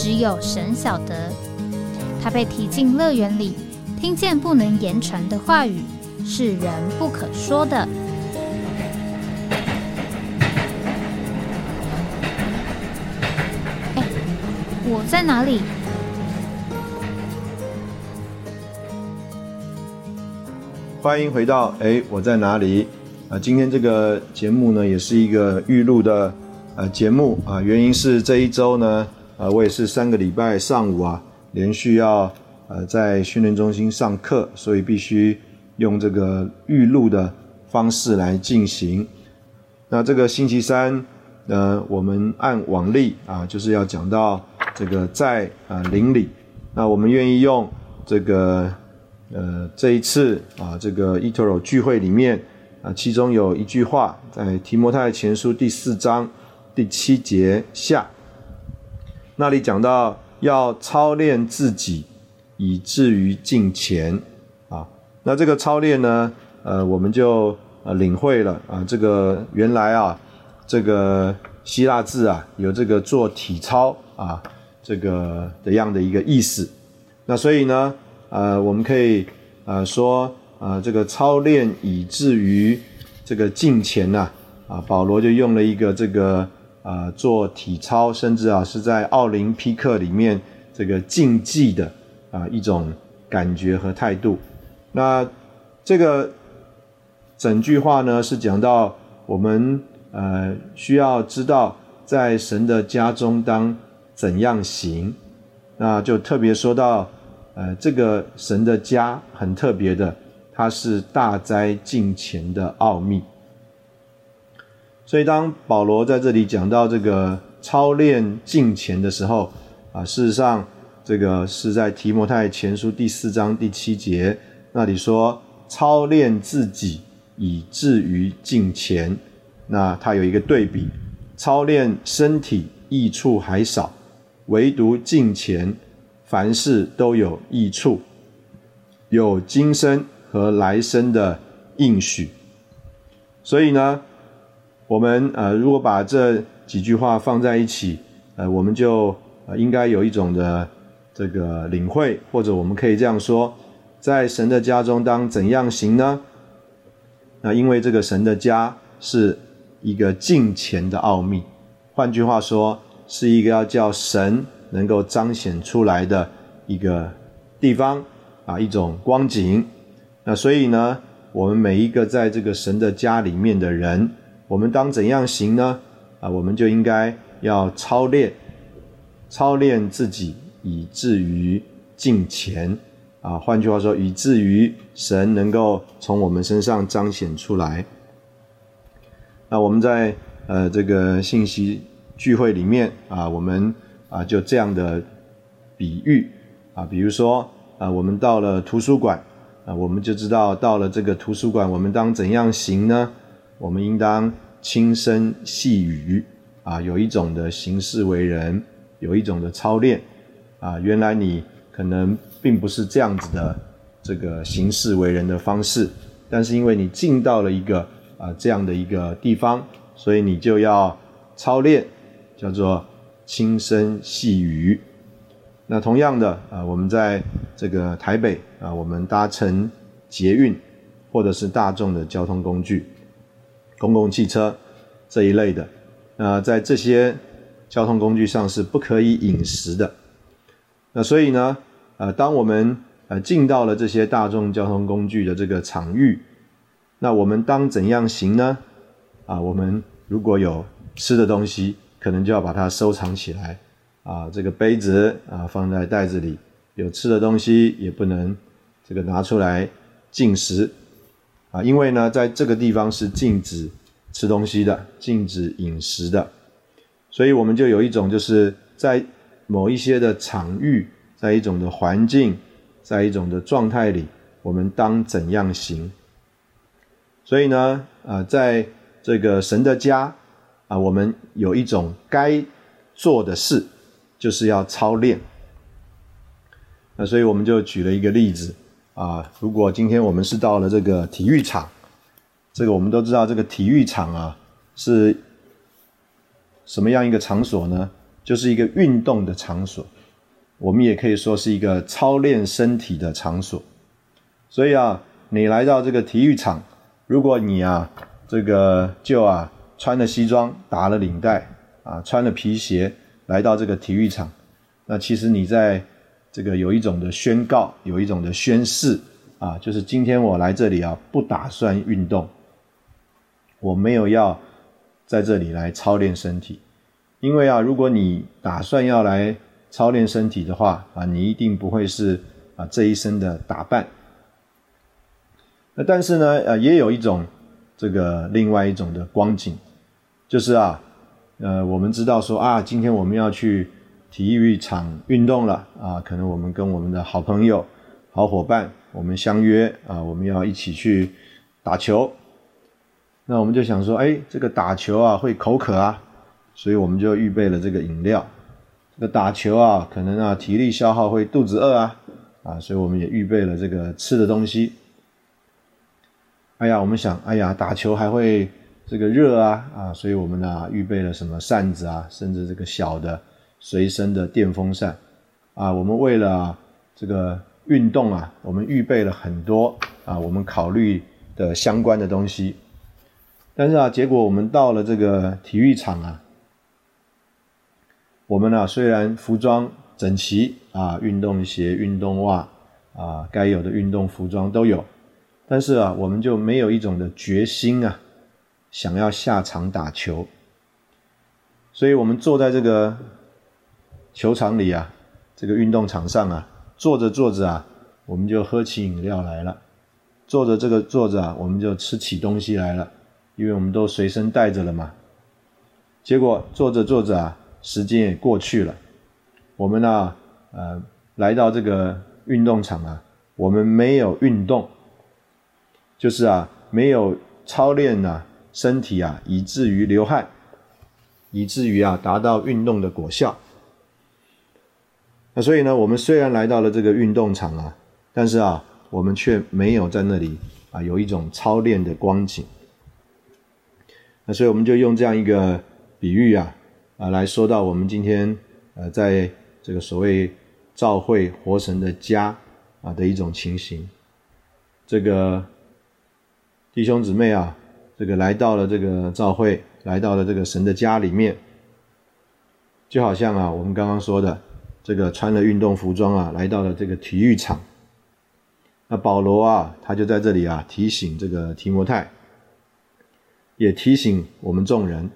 只有神晓得，他被提进乐园里，听见不能言传的话语，是人不可说的。哎，我在哪里？欢迎回到哎，我在哪里？啊，今天这个节目呢，也是一个预录的呃节目啊，原因是这一周呢。啊，我也是三个礼拜上午啊，连续要呃在训练中心上课，所以必须用这个预录的方式来进行。那这个星期三，呃，我们按往例啊，就是要讲到这个在啊邻里。那我们愿意用这个呃这一次啊这个 Etoro 聚会里面啊，其中有一句话在提摩太前书第四章第七节下。那里讲到要操练自己，以至于敬前啊。那这个操练呢，呃，我们就呃领会了啊。这个原来啊，这个希腊字啊，有这个做体操啊，这个的样的一个意思。那所以呢，呃，我们可以呃说啊，这个操练以至于这个敬前呐啊，保罗就用了一个这个。啊，做体操，甚至啊是在奥林匹克里面这个竞技的啊一种感觉和态度。那这个整句话呢是讲到我们呃需要知道在神的家中当怎样行。那就特别说到呃这个神的家很特别的，它是大灾近前的奥秘。所以，当保罗在这里讲到这个操练敬虔的时候，啊，事实上，这个是在提摩太前书第四章第七节那里说，操练自己以至于敬虔。那他有一个对比，操练身体益处还少，唯独敬虔，凡事都有益处，有今生和来生的应许。所以呢？我们呃，如果把这几句话放在一起，呃，我们就呃应该有一种的这个领会，或者我们可以这样说，在神的家中当怎样行呢？那因为这个神的家是一个敬虔的奥秘，换句话说，是一个要叫神能够彰显出来的一个地方啊，一种光景。那所以呢，我们每一个在这个神的家里面的人。我们当怎样行呢？啊，我们就应该要操练，操练自己，以至于敬虔。啊，换句话说，以至于神能够从我们身上彰显出来。那我们在呃这个信息聚会里面啊，我们啊就这样的比喻啊，比如说啊，我们到了图书馆啊，我们就知道到了这个图书馆，我们当怎样行呢？我们应当轻声细语啊，有一种的行事为人，有一种的操练啊。原来你可能并不是这样子的这个行事为人的方式，但是因为你进到了一个啊这样的一个地方，所以你就要操练，叫做轻声细语。那同样的啊，我们在这个台北啊，我们搭乘捷运或者是大众的交通工具。公共汽车这一类的，那在这些交通工具上是不可以饮食的。那所以呢，呃，当我们呃进到了这些大众交通工具的这个场域，那我们当怎样行呢？啊，我们如果有吃的东西，可能就要把它收藏起来。啊，这个杯子啊放在袋子里，有吃的东西也不能这个拿出来进食。啊，因为呢，在这个地方是禁止吃东西的，禁止饮食的，所以我们就有一种就是在某一些的场域，在一种的环境，在一种的状态里，我们当怎样行？所以呢，啊，在这个神的家，啊，我们有一种该做的事，就是要操练。那所以我们就举了一个例子，啊，如果今天我们是到了这个体育场，这个我们都知道，这个体育场啊是什么样一个场所呢？就是一个运动的场所，我们也可以说是一个操练身体的场所。所以啊，你来到这个体育场，如果你啊这个就啊穿了西装，打了领带啊，穿了皮鞋来到这个体育场，那其实你在这个有一种的宣告，有一种的宣誓啊，就是今天我来这里啊，不打算运动，我没有要在这里来操练身体。因为啊，如果你打算要来操练身体的话啊，你一定不会是啊这一身的打扮。那但是呢，呃，也有一种这个另外一种的光景，就是啊，呃，我们知道说啊，今天我们要去体育场运动了啊，可能我们跟我们的好朋友、好伙伴，我们相约啊，我们要一起去打球。那我们就想说，哎，这个打球啊会口渴啊。所以我们就预备了这个饮料。这个打球啊，可能啊体力消耗会肚子饿啊，啊，所以我们也预备了这个吃的东西。哎呀，我们想，哎呀，打球还会这个热啊，啊，所以我们呢预备了什么扇子啊，甚至这个小的随身的电风扇啊。我们为了这个运动啊，我们预备了很多啊，我们考虑的相关的东西。但是啊，结果我们到了这个体育场啊。我们呢，虽然服装整齐啊，运动鞋、运动袜啊，该有的运动服装都有，但是啊，我们就没有一种的决心啊，想要下场打球。所以我们坐在这个球场里啊，这个运动场上啊，坐着坐着啊，我们就喝起饮料来了；坐着这个坐着啊，我们就吃起东西来了，因为我们都随身带着了嘛。结果坐着坐着啊。时间也过去了，我们呢，呃，来到这个运动场啊，我们没有运动，就是啊，没有操练啊，身体啊，以至于流汗，以至于啊，达到运动的果效。那所以呢，我们虽然来到了这个运动场啊，但是啊，我们却没有在那里啊，有一种操练的光景。那所以我们就用这样一个比喻啊。啊，来说到我们今天呃，在这个所谓召会活神的家啊的一种情形，这个弟兄姊妹啊，这个来到了这个召会，来到了这个神的家里面，就好像啊，我们刚刚说的这个穿了运动服装啊，来到了这个体育场，那保罗啊，他就在这里啊提醒这个提摩太，也提醒我们众人。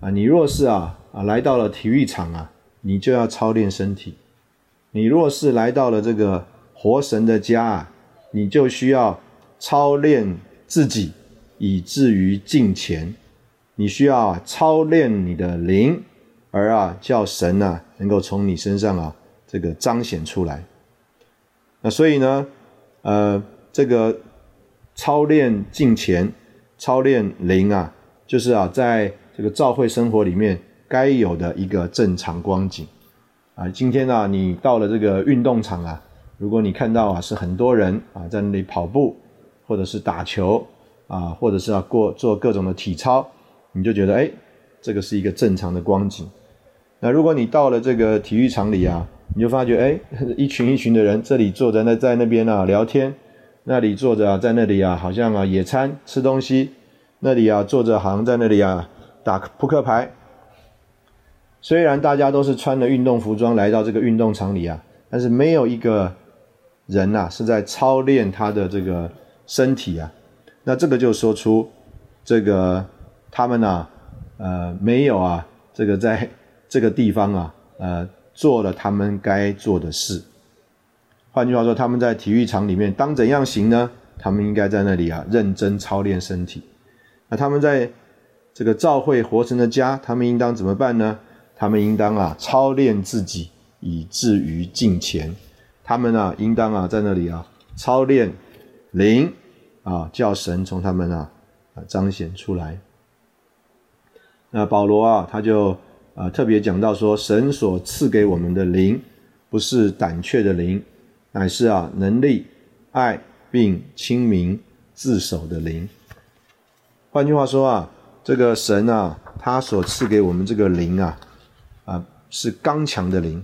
啊，你若是啊啊来到了体育场啊，你就要操练身体；你若是来到了这个活神的家啊，你就需要操练自己，以至于敬前。你需要操练你的灵，而啊叫神呢能够从你身上啊这个彰显出来。那所以呢，呃，这个操练敬前、操练灵啊，就是啊在。这个教会生活里面该有的一个正常光景啊，今天呢，你到了这个运动场啊，如果你看到啊是很多人啊在那里跑步，或者是打球啊，或者是要过做各种的体操，你就觉得哎，这个是一个正常的光景。那如果你到了这个体育场里啊，你就发觉哎，一群一群的人，这里坐着那在那边啊聊天，那里坐着啊在那里啊好像啊野餐吃东西，那里啊坐着好像在那里啊。打扑克牌，虽然大家都是穿的运动服装来到这个运动场里啊，但是没有一个人呐是在操练他的这个身体啊。那这个就说出这个他们呐，呃，没有啊，这个在这个地方啊，呃，做了他们该做的事。换句话说，他们在体育场里面当怎样行呢？他们应该在那里啊，认真操练身体。那他们在。这个召会活成的家，他们应当怎么办呢？他们应当啊操练自己，以至于敬虔。他们啊应当啊在那里啊操练灵啊，叫神从他们啊啊彰显出来。那保罗啊他就啊特别讲到说，神所赐给我们的灵，不是胆怯的灵，乃是啊能力、爱并清明自守的灵。换句话说啊，这个神啊，他所赐给我们这个灵啊，啊是刚强的灵。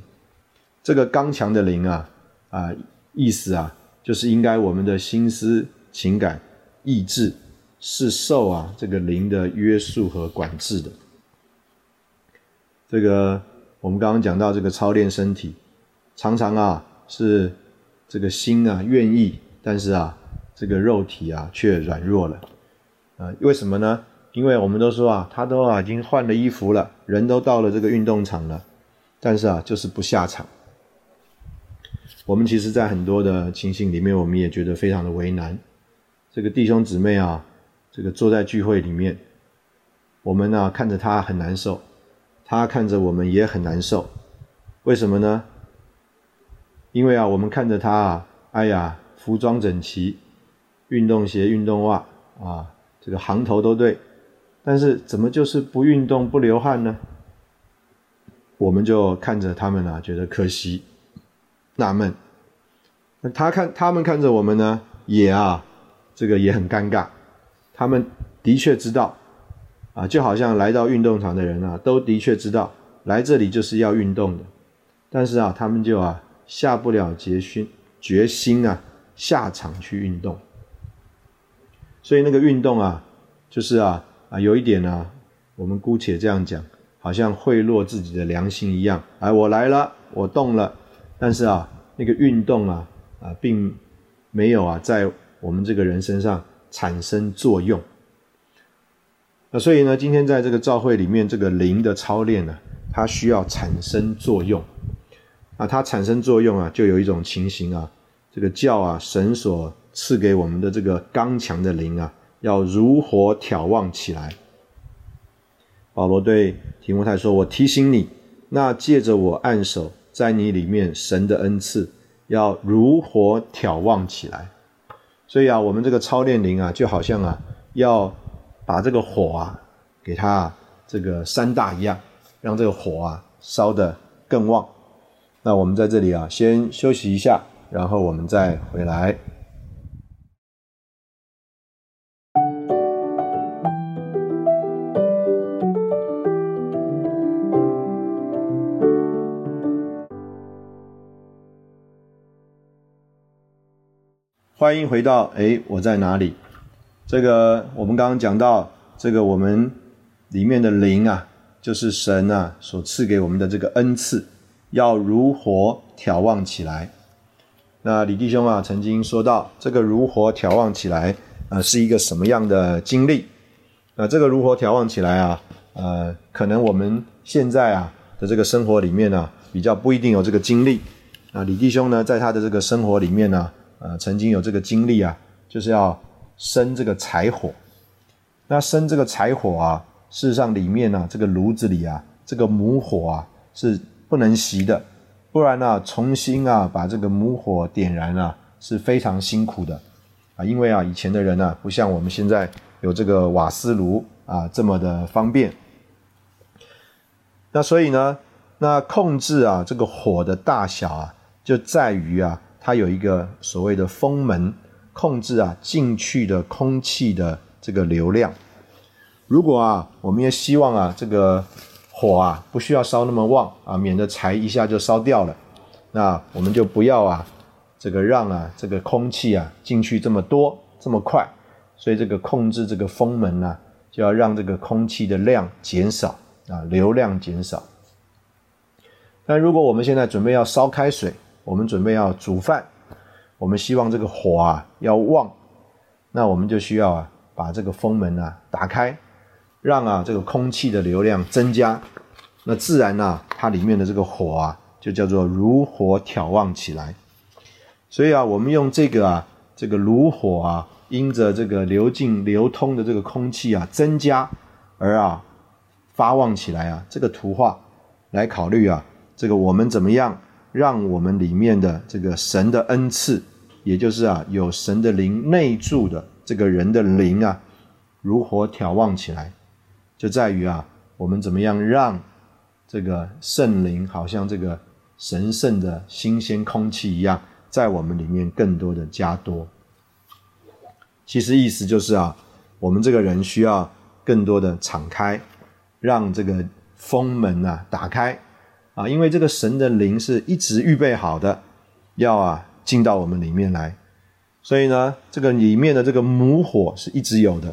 这个刚强的灵啊，啊意思啊，就是应该我们的心思、情感、意志是受啊这个灵的约束和管制的。这个我们刚刚讲到这个操练身体，常常啊是这个心啊愿意，但是啊这个肉体啊却软弱了。啊，为什么呢？因为我们都说啊，他都啊已经换了衣服了，人都到了这个运动场了，但是啊，就是不下场。我们其实，在很多的情形里面，我们也觉得非常的为难。这个弟兄姊妹啊，这个坐在聚会里面，我们呢看着他很难受，他看着我们也很难受。为什么呢？因为啊，我们看着他啊，哎呀，服装整齐，运动鞋、运动袜啊。这个行头都对，但是怎么就是不运动不流汗呢？我们就看着他们啊，觉得可惜、纳闷。那他看他们看着我们呢，也啊，这个也很尴尬。他们的确知道啊，就好像来到运动场的人啊，都的确知道来这里就是要运动的，但是啊，他们就啊下不了决心决心啊下场去运动。所以那个运动啊，就是啊啊有一点呢，我们姑且这样讲，好像贿赂自己的良心一样。哎，我来了，我动了，但是啊，那个运动啊啊，并没有啊在我们这个人身上产生作用。那所以呢，今天在这个教会里面，这个灵的操练呢，它需要产生作用。啊，它产生作用啊，就有一种情形啊，这个教啊神所。赐给我们的这个刚强的灵啊，要如火眺望起来。保罗对提摩太说：“我提醒你，那借着我按手在你里面神的恩赐，要如火眺望起来。”所以啊，我们这个操练灵啊，就好像啊，要把这个火啊，给它这个三大一样，让这个火啊烧得更旺。那我们在这里啊，先休息一下，然后我们再回来。欢迎回到哎，我在哪里？这个我们刚刚讲到，这个我们里面的灵啊，就是神啊所赐给我们的这个恩赐，要如火眺望起来。那李弟兄啊曾经说到，这个如火眺望起来啊是一个什么样的经历？那这个如火眺望起来啊，呃，可能我们现在啊的这个生活里面呢，比较不一定有这个经历。啊，李弟兄呢，在他的这个生活里面呢。呃，曾经有这个经历啊，就是要生这个柴火。那生这个柴火啊，事实上里面呢，这个炉子里啊，这个母火啊是不能熄的，不然呢，重新啊把这个母火点燃啊是非常辛苦的啊。因为啊，以前的人呢，不像我们现在有这个瓦斯炉啊这么的方便。那所以呢，那控制啊这个火的大小啊，就在于啊。它有一个所谓的风门，控制啊进去的空气的这个流量。如果啊，我们也希望啊，这个火啊不需要烧那么旺啊，免得柴一下就烧掉了。那我们就不要啊，这个让啊这个空气啊进去这么多这么快。所以这个控制这个风门呢，就要让这个空气的量减少啊，流量减少。但如果我们现在准备要烧开水，我们准备要煮饭，我们希望这个火啊要旺，那我们就需要啊把这个风门啊打开，让啊这个空气的流量增加，那自然呢它里面的这个火啊就叫做如火眺望起来。所以啊我们用这个啊这个炉火啊，因着这个流进流通的这个空气啊增加而啊发旺起来啊，这个图画来考虑啊，这个我们怎么样让我们里面的这个神的恩赐，也就是啊有神的灵内住的这个人的灵啊，如何眺望起来，就在于啊，我们怎么样让这个圣灵好像这个神圣的新鲜空气一样，在我们里面更多的加多。其实意思就是啊，我们这个人需要更多的敞开，让这个封门啊打开啊，因为这个神的灵是一直预备好的，要啊进到我们里面来，所以呢，这个里面的这个母火是一直有的。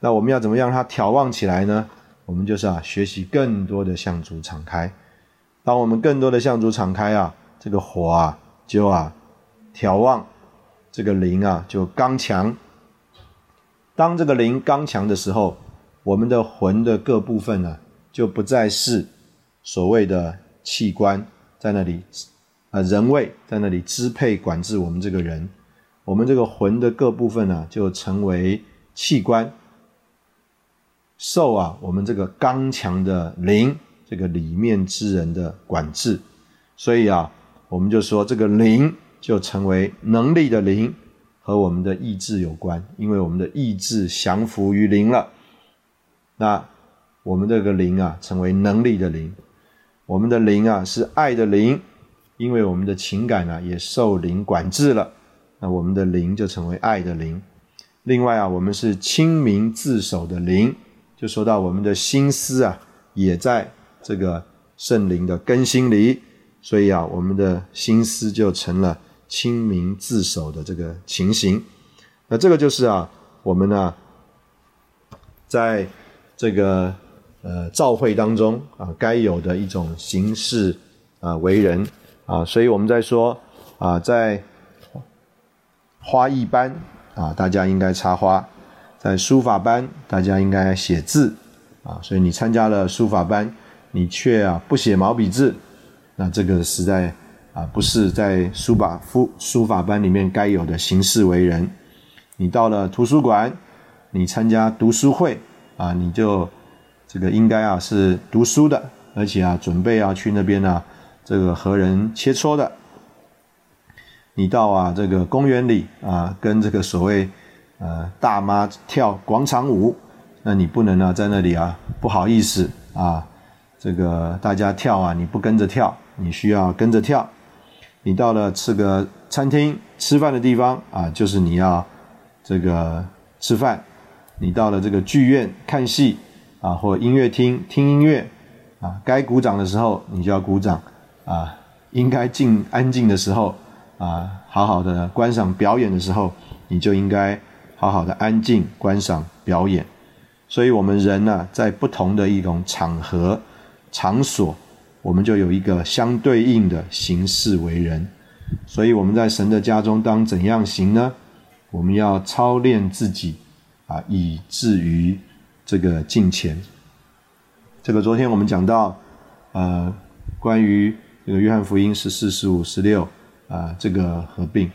那我们要怎么样让它调旺起来呢？我们就是啊，学习更多的向主敞开。当我们更多的向主敞开啊，这个火啊就啊调旺，这个灵啊就刚强。当这个灵刚强的时候，我们的魂的各部分呢，就不再是所谓的器官在那里，啊，人位在那里支配管制我们这个人。我们这个魂的各部分呢，就成为器官，受啊我们这个刚强的灵这个里面之人的管制。所以啊，我们就说这个灵就成为能力的灵。和我们的意志有关，因为我们的意志降服于灵了，那我们这个灵啊，成为能力的灵。我们的灵啊，是爱的灵，因为我们的情感啊，也受灵管制了，那我们的灵就成为爱的灵。另外啊，我们是清明自守的灵，就说到我们的心思啊，也在这个圣灵的更新里，所以啊，我们的心思就成了。清明自守的这个情形，那这个就是啊，我们呢，在这个呃召会当中啊，该有的一种形式啊为人啊，所以我们在说啊，在花艺班啊，大家应该插花；在书法班，大家应该写字啊。所以你参加了书法班，你却啊不写毛笔字，那这个实在。啊，不是在书法书书法班里面该有的形式为人。你到了图书馆，你参加读书会啊，你就这个应该啊是读书的，而且啊准备要去那边呢，这个和人切磋的。你到啊这个公园里啊，跟这个所谓呃大妈跳广场舞，那你不能呢在那里啊不好意思啊，这个大家跳啊你不跟着跳，你需要跟着跳。你到了吃个餐厅吃饭的地方啊，就是你要这个吃饭；你到了这个剧院看戏啊，或音乐厅听音乐啊，该鼓掌的时候你就要鼓掌啊，应该静安静的时候啊，好好的观赏表演的时候，你就应该好好的安静观赏表演。所以，我们人呢，在不同的一种场合场所。我们就有一个相对应的形式为人，所以我们在神的家中当怎样行呢？我们要操练自己啊，以至于这个敬虔。这个昨天我们讲到，呃，关于这个约翰福音十四、十五、十六啊，这个合并，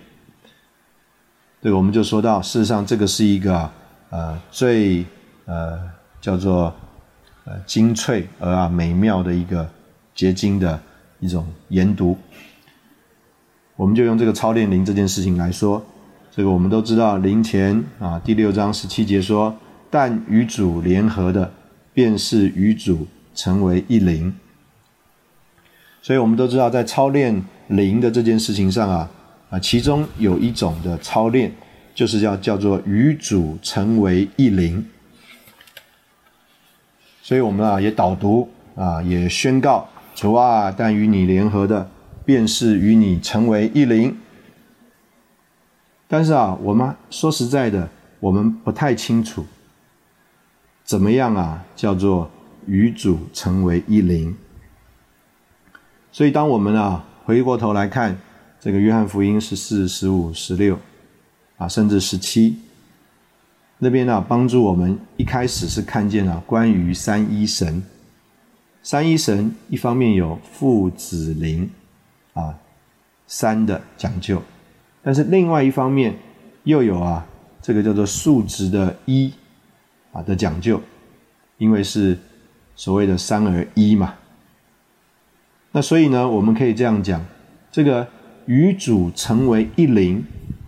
这个我们就说到，事实上这个是一个呃最呃叫做呃精粹而啊美妙的一个。结晶的一种研读，我们就用这个操练灵这件事情来说，这个我们都知道，灵前啊第六章十七节说，但与主联合的，便是与主成为一灵。所以我们都知道，在操练灵的这件事情上啊啊，其中有一种的操练，就是要叫做与主成为一灵。所以我们啊也导读啊也宣告。主啊，但与你联合的，便是与你成为一灵。但是啊，我们说实在的，我们不太清楚，怎么样啊，叫做与主成为一灵。所以，当我们啊回过头来看这个约翰福音十四、十五、十六啊，甚至十七那边呢，帮助我们一开始是看见了关于三一神。三一神一方面有父子灵啊三的讲究，但是另外一方面又有啊这个叫做数值的一的讲究，因为是所谓的三而一嘛。那所以呢，我们可以这样讲，这个与主成为一灵，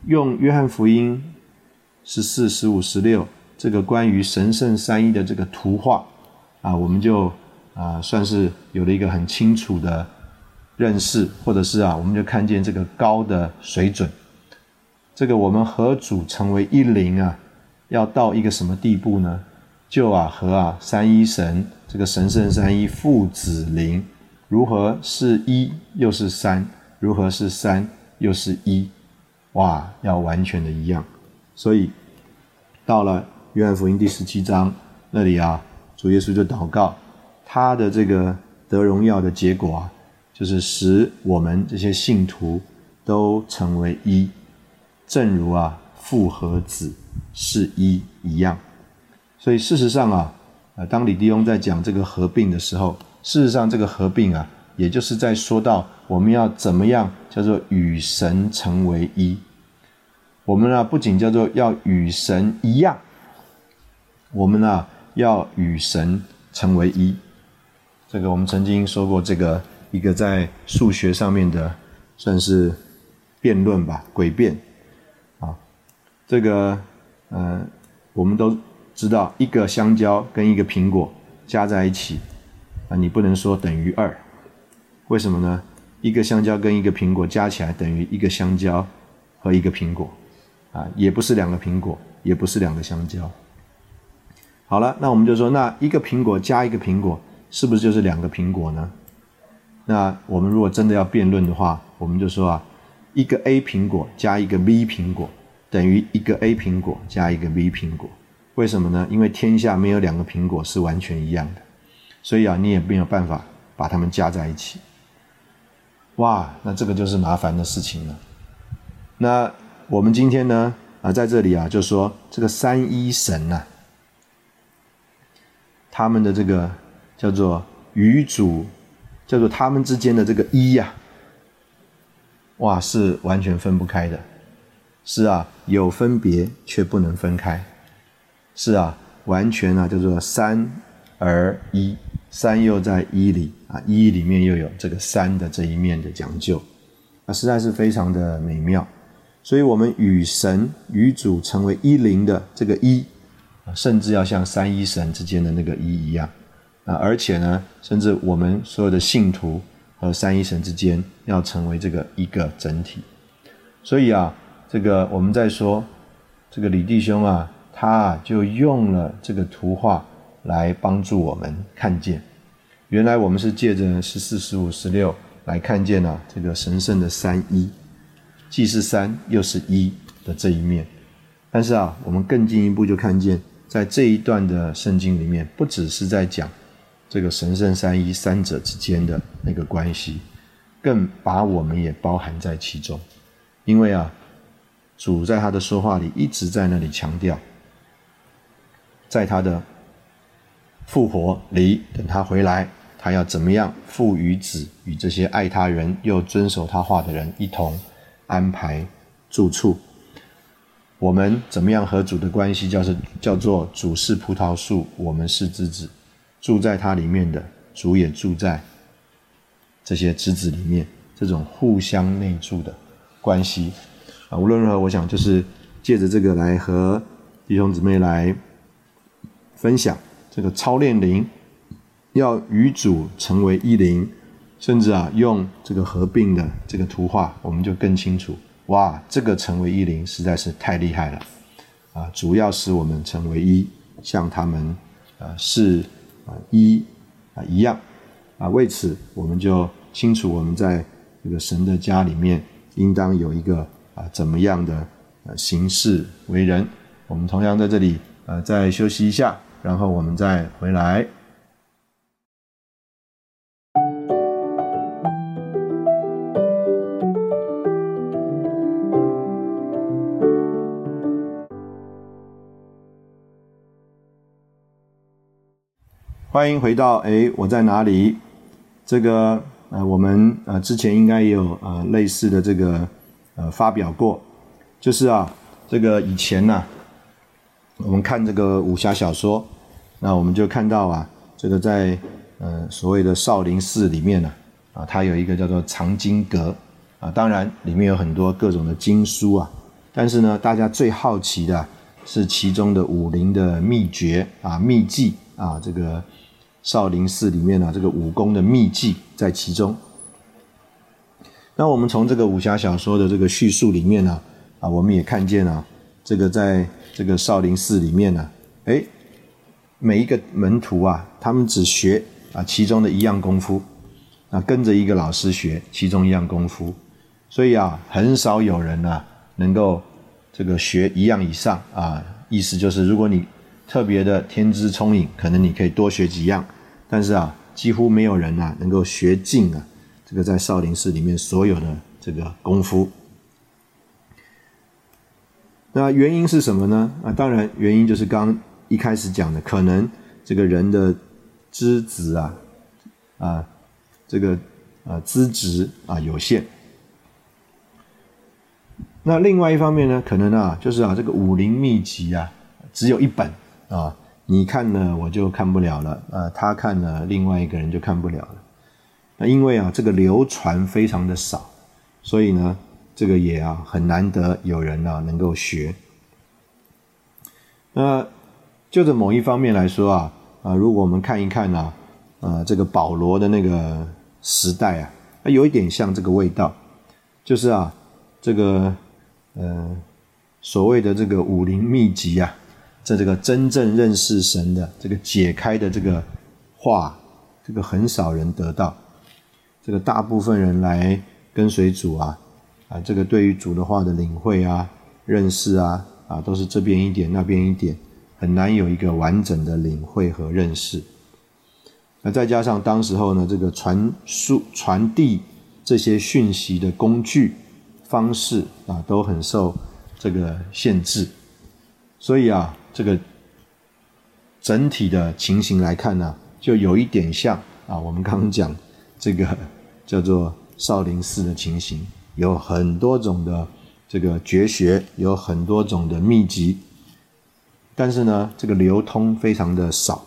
用约翰福音十四、十五、十六这个关于神圣三一的这个图画啊，我们就啊算是有了一个很清楚的认识，或者是啊，我们就看见这个高的水准。这个我们和主成为一灵啊，要到一个什么地步呢？就啊和啊三一神这个神圣三一父子灵，如何是一又是三？如何是三又是一？哇，要完全的一样。所以到了约翰福音第十七章那里啊，主耶稣就祷告，他的这个得荣耀的结果啊，就是使我们这些信徒都成为一。正如啊父和子是一一样，所以事实上啊，呃，当李弟兄在讲这个合并的时候，事实上这个合并啊，也就是在说到我们要怎么样叫做与神成为一。我们呢不仅叫做要与神一样，我们呢要与神成为一。这个我们曾经说过，这个一个在数学上面的算是辩论吧，诡辩。这个，呃，我们都知道，一个香蕉跟一个苹果加在一起，啊，你不能说等于二，为什么呢？一个香蕉跟一个苹果加起来等于一个香蕉和一个苹果，啊，也不是两个苹果，也不是两个香蕉。好了，那我们就说，那一个苹果加一个苹果，是不是就是两个苹果呢？那我们如果真的要辩论的话，我们就说啊，一个 A 苹果加一个 B 苹果。等于一个 A 苹果加一个 B 苹果，为什么呢？因为天下没有两个苹果是完全一样的，所以啊，你也没有办法把它们加在一起。哇，那这个就是麻烦的事情了。那我们今天呢啊，在这里啊，就说这个三一神呐，他们的这个叫做与主，叫做他们之间的这个一呀，哇，是完全分不开的。是啊，有分别却不能分开。是啊，完全啊叫做三而一，三又在一里啊，一里面又有这个三的这一面的讲究，啊，实在是非常的美妙。所以，我们与神与主成为一灵的这个一啊，甚至要像三一神之间的那个一一样啊，而且呢，甚至我们所有的信徒和三一神之间要成为这个一个整体。所以啊。这个我们在说，这个李弟兄啊，他啊就用了这个图画来帮助我们看见，原来我们是借着十四、十五、十六来看见了这个神圣的三一，既是三又是一的这一面。但是啊，我们更进一步就看见，在这一段的圣经里面，不只是在讲这个神圣三一三者之间的那个关系，更把我们也包含在其中，因为啊。主在他的说话里一直在那里强调，在他的复活里，等他回来，他要怎么样父与子与这些爱他人又遵守他话的人一同安排住处。我们怎么样和主的关系，叫是叫做主是葡萄树，我们是枝子，住在它里面的主也住在这些枝子里面，这种互相内住的关系。啊，无论如何，我想就是借着这个来和弟兄姊妹来分享这个操练灵，要与主成为一灵，甚至啊，用这个合并的这个图画，我们就更清楚。哇，这个成为一灵实在是太厉害了啊！主要使我们成为一，像他们啊是啊一啊一样啊。为此，我们就清楚我们在这个神的家里面，应当有一个。啊，怎么样的呃行事为人？我们同样在这里呃再休息一下，然后我们再回来。欢迎回到哎，我在哪里？这个呃，我们呃之前应该也有呃类似的这个。呃，发表过，就是啊，这个以前呢，我们看这个武侠小说，那我们就看到啊，这个在呃所谓的少林寺里面呢，啊，它有一个叫做藏经阁啊，当然里面有很多各种的经书啊，但是呢，大家最好奇的是其中的武林的秘诀啊、秘技啊，这个少林寺里面呢，这个武功的秘技在其中。那我们从这个武侠小说的这个叙述里面呢，啊，我们也看见啊，这个在这个少林寺里面呢，哎，每一个门徒啊，他们只学啊其中的一样功夫，啊，跟着一个老师学其中一样功夫，所以啊，很少有人呢能够这个学一样以上啊，意思就是如果你特别的天资聪颖，可能你可以多学几样，但是啊，几乎没有人啊能够学尽啊。这个在少林寺里面所有的这个功夫，那原因是什么呢？啊，当然原因就是刚一开始讲的，可能这个人的资质啊，啊，这个啊资质啊有限。那另外一方面呢，可能啊，就是啊这个武林秘籍啊只有一本啊，你看了我就看不了了，啊，他看了另外一个人就看不了了。那因为啊，这个流传非常的少，所以呢，这个也啊很难得有人啊能够学。那就着某一方面来说啊，啊，如果我们看一看呢，呃，这个保罗的那个时代啊，它有一点像这个味道，就是啊，这个呃所谓的这个武林秘籍啊，在这个真正认识神的这个解开的这个话，这个很少人得到。这个大部分人来跟随主啊，啊，这个对于主的话的领会啊、认识啊，啊，都是这边一点那边一点，很难有一个完整的领会和认识。那再加上当时候呢，这个传输传递这些讯息的工具方式啊，都很受这个限制，所以啊，这个整体的情形来看呢，就有一点像啊，我们刚刚讲。这个 叫做少林寺的情形，有很多种的这个绝学，有很多种的秘籍，但是呢，这个流通非常的少，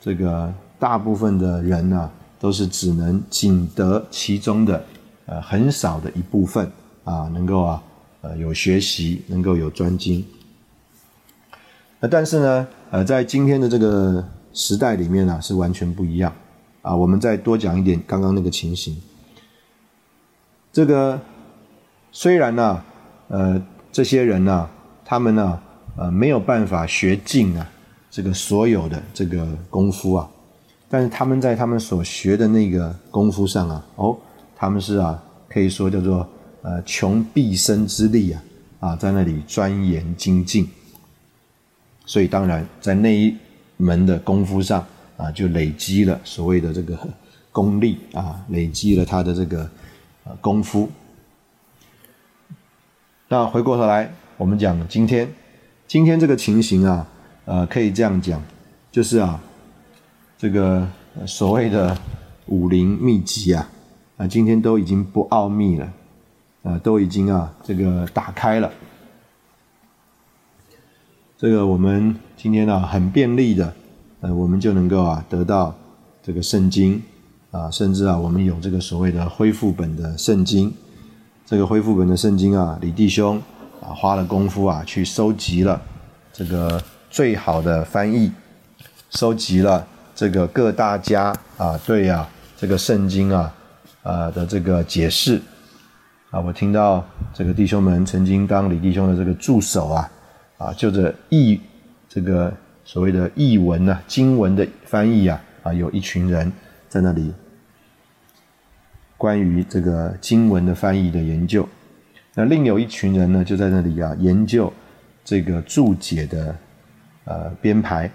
这个大部分的人呢，都是只能仅得其中的呃很少的一部分啊，能够啊呃有学习，能够有专精。但是呢，呃，在今天的这个时代里面呢，是完全不一样。啊，我们再多讲一点刚刚那个情形。这个虽然呢，呃，这些人呢，他们呢，呃，没有办法学尽啊，这个所有的这个功夫啊，但是他们在他们所学的那个功夫上啊，哦，他们是啊，可以说叫做呃，穷毕生之力啊，啊，在那里钻研精进。所以当然，在那一门的功夫上。啊，就累积了所谓的这个功力啊，累积了他的这个功夫。那回过头来，我们讲今天，今天这个情形啊，呃，可以这样讲，就是啊，这个所谓的武林秘籍啊，啊，今天都已经不奥秘了，啊，都已经啊，这个打开了。这个我们今天呢，很便利的。呃，我们就能够啊得到这个圣经啊，甚至啊，我们有这个所谓的恢复本的圣经。这个恢复本的圣经啊，李弟兄啊花了功夫啊去收集了这个最好的翻译，收集了这个各大家啊对啊这个圣经啊啊的这个解释啊。我听到这个弟兄们曾经当李弟兄的这个助手啊啊，就着译这个。所谓的译文呐，经文的翻译啊，啊，有一群人在那里关于这个经文的翻译的研究。那另有一群人呢，就在那里啊研究这个注解的呃编排。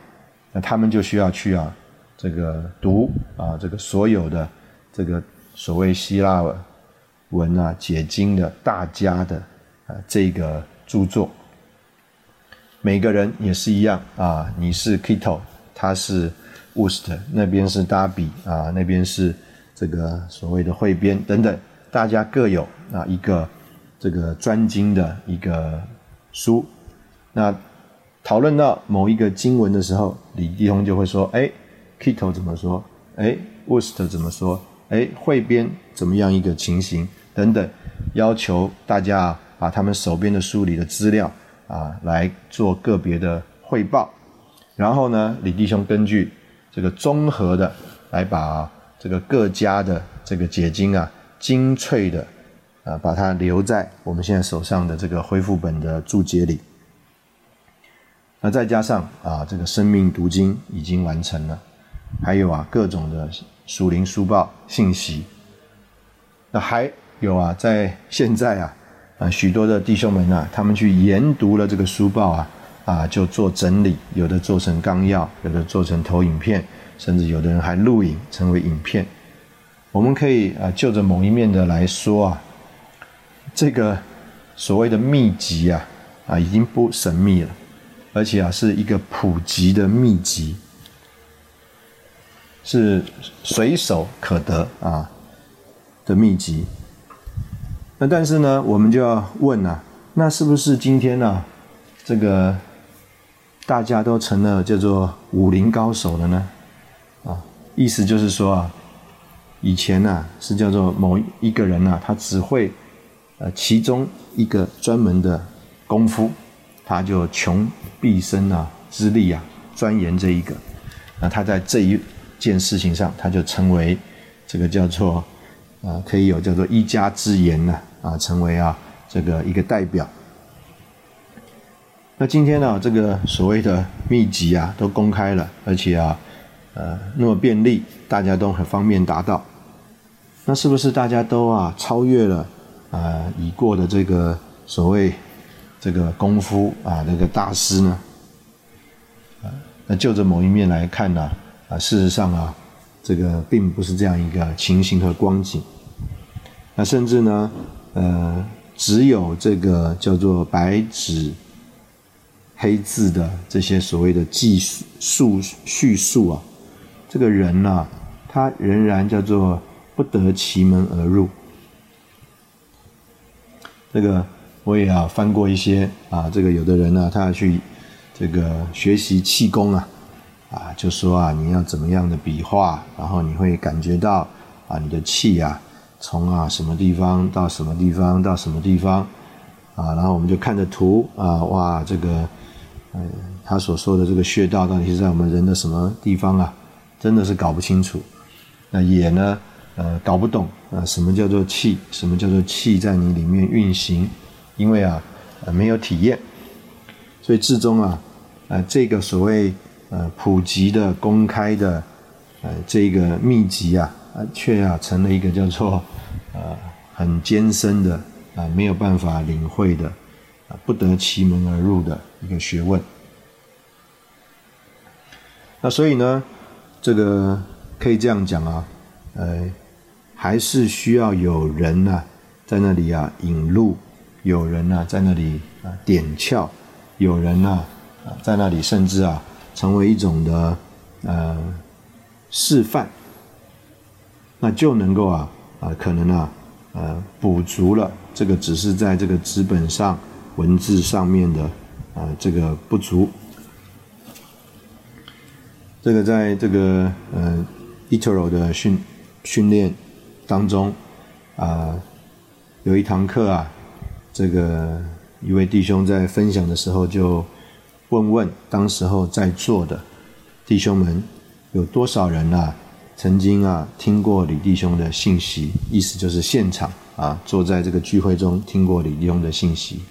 那他们就需要去啊这个读啊这个所有的这个所谓希腊文啊解经的大家的啊这个著作。每个人也是一样啊，你是 Kito，他是 Wust，那边是 Darby 啊，那边是这个所谓的汇编等等，大家各有啊一个这个专精的一个书。那讨论到某一个经文的时候，李弟兄就会说：“哎，Kito 怎么说？哎，Wust 怎么说？哎，汇编怎么样一个情形等等，要求大家把他们手边的书里的资料啊来做个别的汇报，然后呢，李弟兄根据这个综合的来把这个各家的这个解经啊精粹的啊把它留在我们现在手上的这个恢复本的注解里。那再加上啊，这个生命读经已经完成了，还有啊各种的属灵书报信息。那还有啊，在现在啊，啊许多的弟兄们啊，他们去研读了这个书报啊，啊就做整理，有的做成纲要，有的做成投影片，甚至有的人还录影成为影片。我们可以啊就着某一面的来说啊，这个所谓的秘籍啊，啊已经不神秘了。而且啊，是一个普及的秘籍，是随手可得啊的秘籍。但是呢，我们就要问啊，那是不是今天呢，这个大家都成了叫做武林高手了呢？啊，意思就是说啊，以前呢是叫做某一个人呐，他只会呃其中一个专门的功夫。他就穷毕生啊之力啊钻研这一个，那他在这一件事情上，他就成为这个叫做啊可以有叫做一家之言呐啊成为啊这个一个代表。那今天呢这个所谓的秘籍啊都公开了，而且啊呃那么便利，大家都很方便达到。那是不是大家都啊超越了啊已过的这个所谓？这个功夫啊，那个大师呢？啊，那就着某一面来看呢，啊，事实上啊，这个并不是这样一个情形和光景。那甚至呢，呃，只有这个叫做白纸黑字的这些所谓的记述叙述啊，这个人呢，他仍然叫做不得其门而入。这个。我也要翻过一些啊，这个有的人呢，他要去这个学习气功啊，啊，就说啊，你要怎么样的笔画，然后你会感觉到啊，你的气啊，从啊什么地方到什么地方到什么地方啊，然后我们就看着图啊，哇，这个呃，他所说的这个穴道到底是在我们人的什么地方啊？真的是搞不清楚。那也呢，呃，搞不懂啊，什么叫做气？什么叫做气在你里面运行？因为啊，呃，没有体验，所以至终啊，呃，这个所谓呃普及的、公开的，呃，这个秘籍啊，啊，却啊成了一个叫做呃很艰深的啊，没有办法领会的啊，不得其门而入的一个学问。那所以呢，这个可以这样讲啊，呃，还是需要有人呢在那里啊引路。有人呢在那里啊点窍，有人呢啊在那里甚至啊成为一种的呃示范，那就能够啊啊可能啊呃补足了这个只是在这个纸本上文字上面的啊这个不足。这个在这个呃 Etoro 的训训练当中啊有一堂课啊。这个一位弟兄在分享的时候，就问问当时候在座的弟兄们，有多少人啊，曾经啊听过李弟兄的信息？意思就是现场啊，坐在这个聚会中听过李弟兄的信息。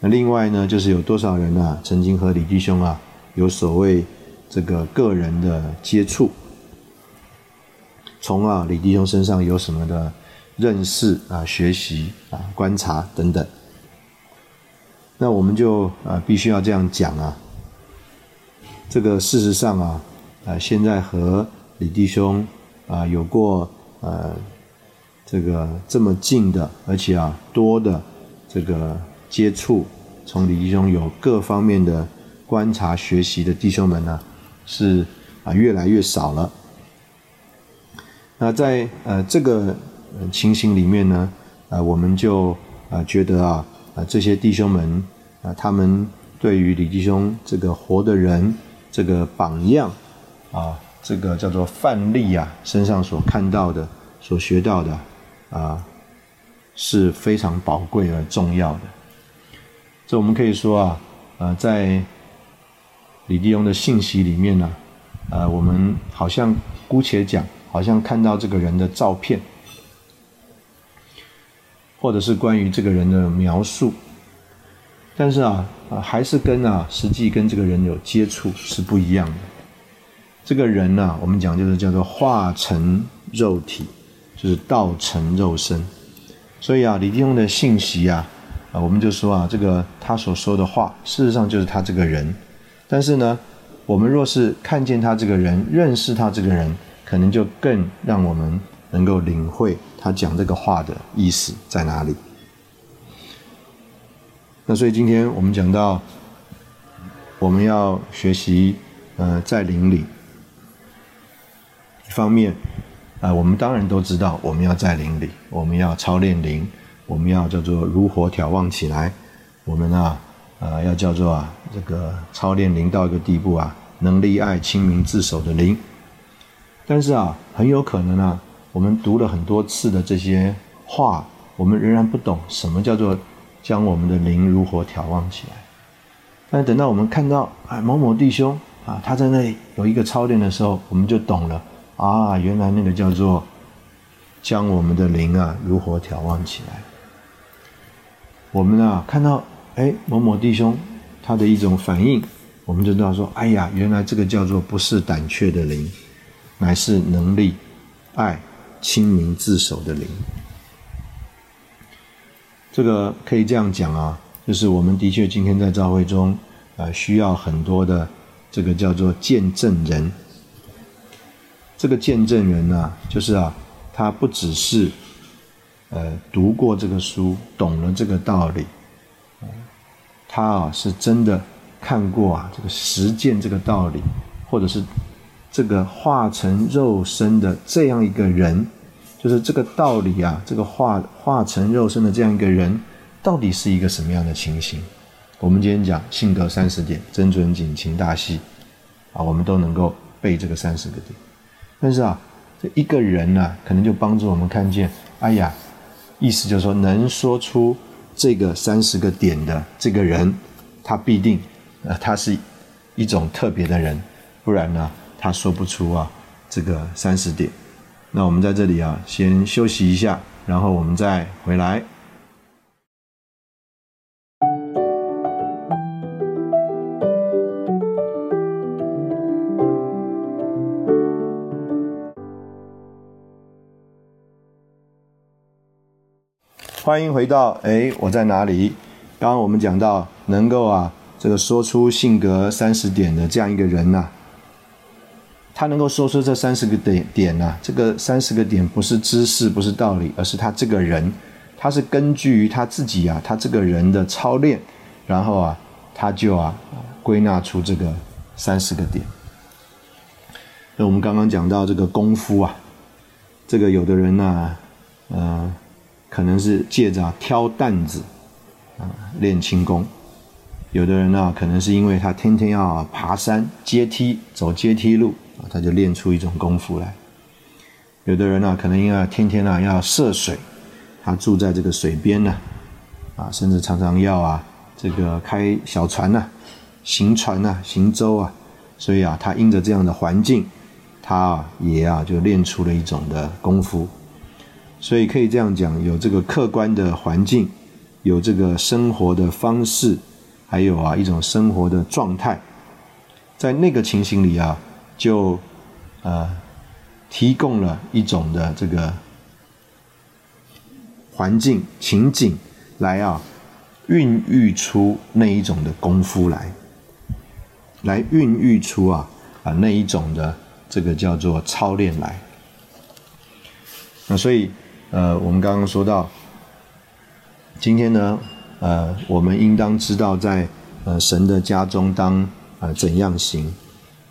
那另外呢，就是有多少人啊，曾经和李弟兄啊有所谓这个个人的接触，从啊李弟兄身上有什么的？认识啊，学习啊，观察等等。那我们就啊，必须要这样讲啊。这个事实上啊，啊，现在和李弟兄啊有过呃这个这么近的，而且啊多的这个接触，从李弟兄有各方面的观察学习的弟兄们呢，是啊越来越少了。那在呃这个。情形里面呢，啊，我们就啊觉得啊，啊这些弟兄们啊，他们对于李弟兄这个活的人这个榜样啊，这个叫做范例啊身上所看到的、所学到的啊，是非常宝贵而重要的。这我们可以说啊，呃，在李弟兄的信息里面呢，呃，我们好像姑且讲，好像看到这个人的照片，或者是关于这个人的描述，但是，啊，还是跟啊实际跟这个人有接触是不一样的。这个人呢，我们讲就是叫做化成肉体，就是道成肉身。所以啊，李弟兄的信息啊，啊，我们就说啊，这个他所说的话，事实上就是他这个人。但是呢，我们若是看见他这个人，认识他这个人，可能就更让我们能够领会他讲这个话的意思在哪里。那所以今天我们讲到，我们要学习，呃，在灵里。一方面，啊，我们当然都知道，我们要在灵里，我们要操练灵，我们要叫做如火眺望起来，我们啊。啊，要叫做啊，这个操练灵到一个地步啊，能力爱亲民自守的灵。但是啊，很有可能啊，我们读了很多次的这些话，我们仍然不懂什么叫做将我们的灵如何眺望起来。但等到我们看到啊某某弟兄啊，他在那里有一个操练的时候，我们就懂了啊，原来那个叫做将我们的灵啊如何眺望起来。我们啊看到。哎，某某弟兄，他的一种反应，我们就知道说，哎呀，原来这个叫做不是胆怯的灵，乃是能力、爱、亲民自守的灵。这个可以这样讲啊，就是我们的确今天在教会中，啊，需要很多的这个叫做见证人。这个见证人呢，就是啊，他不只是，呃，读过这个书，懂了这个道理。他啊是真的看过啊这个实践这个道理，或者是这个化成肉身的这样一个人，就是这个道理啊，这个化化成肉身的这样一个人，到底是一个什么样的情形？我们今天讲性格三十点，真准谨情大戏，啊，我们都能够背这个三十个点。但是啊，这一个人呢，可能就帮助我们看见，哎呀，意思就是说能说出。这个三十个点的这个人，他必定，呃，他是一种特别的人，不然呢，他说不出啊这个三十点。那我们在这里啊，先休息一下，然后我们再回来。欢迎回到哎，我在哪里？刚刚我们讲到，能够啊，这个说出性格三十点的这样一个人呐，他能够说出这三十个点点呐，这个三十个点不是知识，不是道理，而是他这个人，他是根据于他自己啊，他这个人的操练，然后啊，他就啊归纳出这个三十个点。那我们刚刚讲到这个功夫啊，这个有的人呢，嗯。可能是借着挑担子啊练轻功，有的人呢可能是因为他天天要爬山阶梯走阶梯路啊，他就练出一种功夫来。有的人呢可能因为天天呢要涉水，他住在这个水边呢，啊，甚至常常要啊这个开小船呐、行船呐、行舟啊，所以啊他因着这样的环境，他也啊就练出了一种的功夫。所以可以这样讲，有这个客观的环境，有这个生活的方式，还有啊一种生活的状态，在那个情形里啊，就呃提供了一种的这个环境情景来啊孕育出那一种的功夫来，来孕育出啊啊那一种的这个叫做操练来。那所以。呃，我们刚刚说到，今天呢，呃，我们应当知道在呃神的家中当啊怎样行，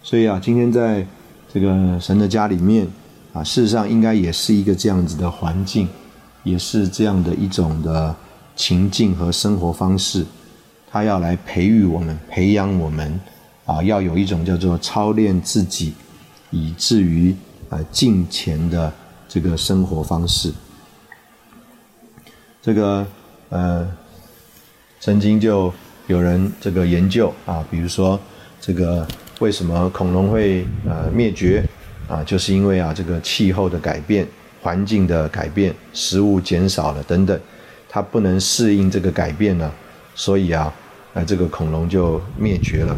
所以啊，今天在这个神的家里面啊，事实上应该也是一个这样子的环境，也是这样的一种的情境和生活方式，他要来培育我们，培养我们啊，要有一种叫做操练自己以至于啊敬虔的这个生活方式。这个呃，曾经就有人这个研究啊，比如说这个为什么恐龙会呃灭绝啊，就是因为啊这个气候的改变、环境的改变、食物减少了等等，它不能适应这个改变呢，所以啊，呃这个恐龙就灭绝了。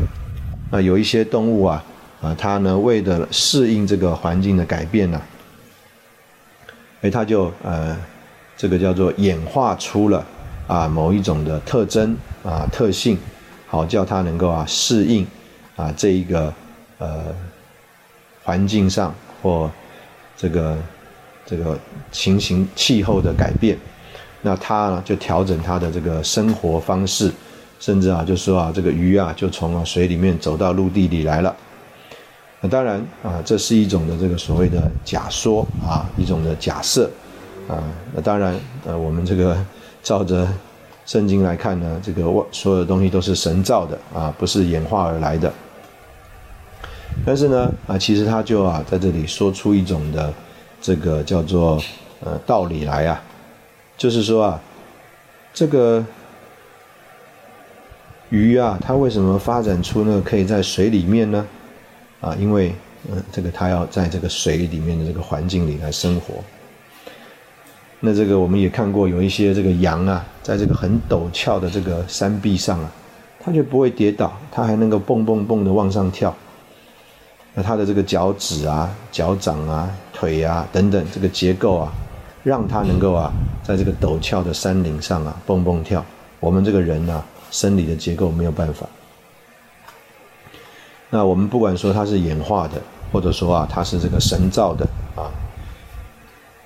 那有一些动物啊，啊它呢为了适应这个环境的改变呢，哎它就呃。这个叫做演化出了啊某一种的特征啊特性，好叫它能够啊适应啊这一个呃环境上或这个这个情形气候的改变，那它呢就调整它的这个生活方式，甚至啊就说啊这个鱼啊就从啊水里面走到陆地里来了。那当然啊这是一种的这个所谓的假说啊一种的假设。啊，那当然，呃，我们这个照着圣经来看呢，这个我所有的东西都是神造的啊，不是演化而来的。但是呢，啊，其实他就啊，在这里说出一种的这个叫做呃道理来啊，就是说啊，这个鱼啊，它为什么发展出呢可以在水里面呢？啊，因为嗯，这个它要在这个水里面的这个环境里来生活。那这个我们也看过，有一些这个羊啊，在这个很陡峭的这个山壁上啊，它就不会跌倒，它还能够蹦蹦蹦的往上跳。那它的这个脚趾啊、脚掌啊、腿啊等等这个结构啊，让它能够啊，在这个陡峭的山岭上啊蹦蹦跳。我们这个人呢，生理的结构没有办法。那我们不管说它是演化的，或者说啊，它是这个神造的。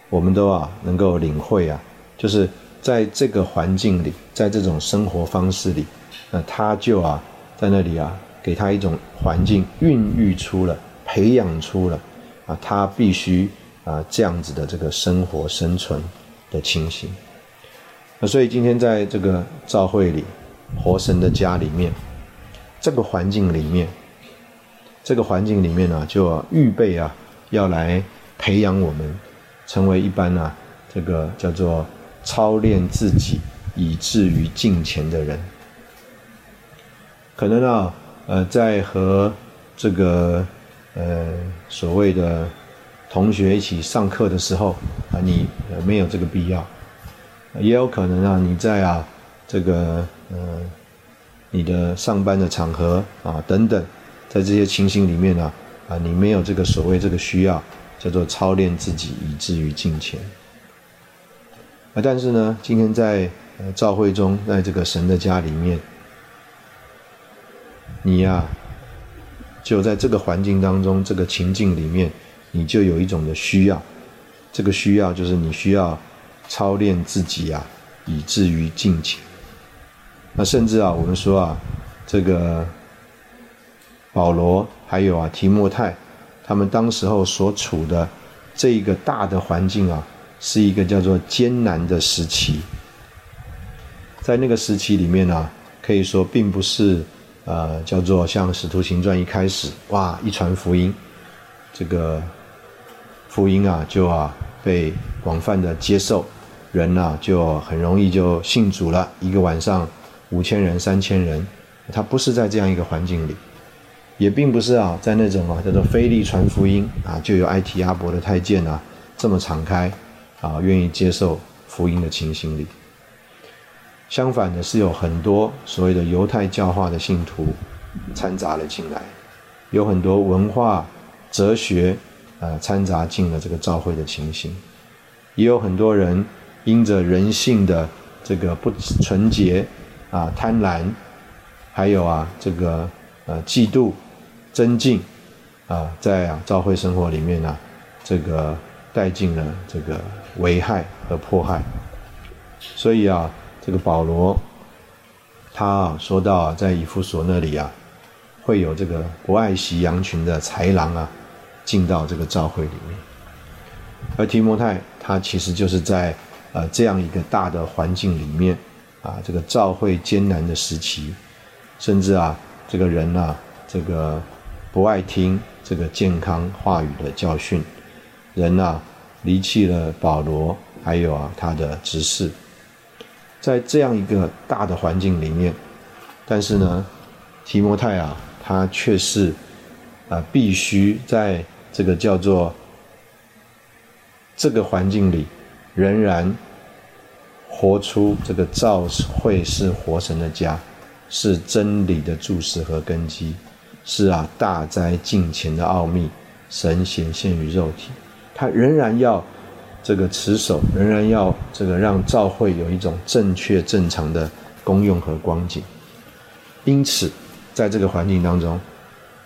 我们都啊能够领会啊，就是在这个环境里，在这种生活方式里，那他就啊在那里啊，给他一种环境，孕育出了，培养出了啊，他必须啊这样子的这个生活生存的情形。那所以今天在这个教会里，活神的家里面，这个环境里面，这个环境里面呢，就预备啊要来培养我们。成为一般呢，这个叫做操练自己以至于敬虔的人，可能啊，呃，在和这个呃所谓的同学一起上课的时候啊，你没有这个必要，也有可能啊，你在啊这个呃你的上班的场合啊等等，在这些情形里面呢啊，你没有这个所谓这个需要。叫做操练自己以至于敬虔。啊，但是呢，今天在呃教会中，在这个神的家里面，你呀，就在这个环境当中，这个情境里面，你就有一种的需要。这个需要就是你需要操练自己啊，以至于敬虔。那甚至啊，我们说啊，这个保罗还有啊提莫泰。他们当时候所处的这一个大的环境啊，是一个叫做艰难的时期。在那个时期里面呢，可以说并不是呃叫做像《使徒行传》一开始哇一传福音，这个福音啊就啊被广泛的接受，人呐就很容易就信主了，一个晚上五千人、三千人，他不是在这样一个环境里。也并不是啊，在那种啊叫做非利传福音啊，就有埃提阿伯的太监啊这么敞开啊，愿意接受福音的情形里。相反的是，有很多所谓的犹太教化的信徒掺杂了进来，有很多文化、哲学啊掺杂进了这个教会的情形，也有很多人因着人性的这个不纯洁啊、贪婪，还有啊这个呃嫉妒。增进啊，在啊教会生活里面呢，这个带进了这个危害和迫害，所以啊，这个保罗他啊说到啊，在以弗所那里啊，会有这个不爱惜羊群的豺狼啊，进到这个教会里面，而提摩太他其实就是在呃这样一个大的环境里面啊，这个教会艰难的时期，甚至啊这个人呢，这个。不爱听这个健康话语的教训，人啊离弃了保罗，还有啊他的执事，在这样一个大的环境里面，但是呢，提摩太啊，他却是啊必须在这个叫做这个环境里，仍然活出这个教会是活神的家，是真理的注释和根基。是啊，大灾近前的奥秘，神显现于肉体，他仍然要这个持守，仍然要这个让教会有一种正确正常的功用和光景。因此，在这个环境当中，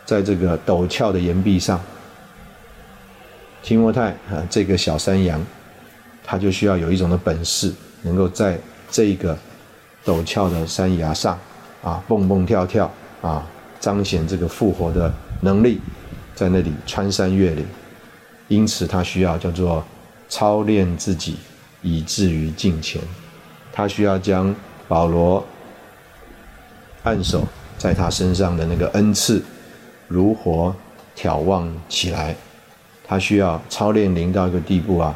在这个陡峭的岩壁上，提摩太啊，这个小山羊，他就需要有一种的本事，能够在这个陡峭的山崖上啊，蹦蹦跳跳啊。彰显这个复活的能力，在那里穿山越岭，因此他需要叫做操练自己，以至于近前。他需要将保罗按手在他身上的那个恩赐如火挑望起来。他需要操练灵到一个地步啊，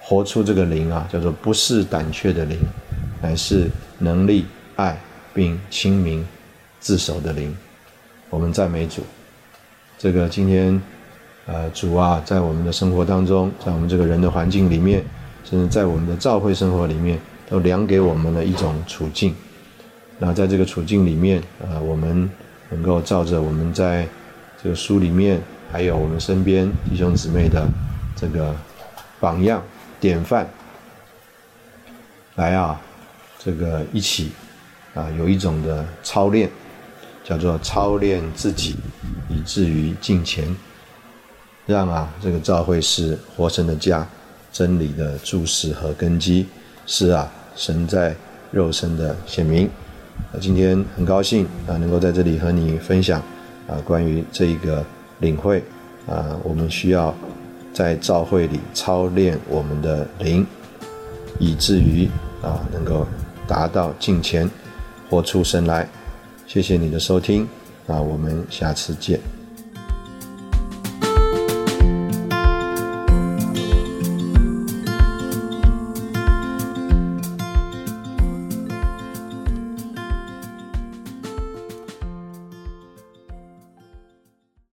活出这个灵啊，叫做不是胆怯的灵，乃是能力、爱并清明自守的灵。我们赞美主，这个今天，呃，主啊，在我们的生活当中，在我们这个人的环境里面，甚至在我们的教会生活里面，都量给我们的一种处境。那在这个处境里面，呃，我们能够照着我们在这个书里面，还有我们身边弟兄姊妹的这个榜样典范，来啊，这个一起啊，有一种的操练。叫做操练自己，以至于敬前，让啊这个教会是活神的家，真理的注释和根基，是啊神在肉身的显明。那今天很高兴啊能够在这里和你分享啊关于这一个领会啊我们需要在教会里操练我们的灵，以至于啊能够达到敬前，活出神来。谢谢你的收听，啊我们下次见。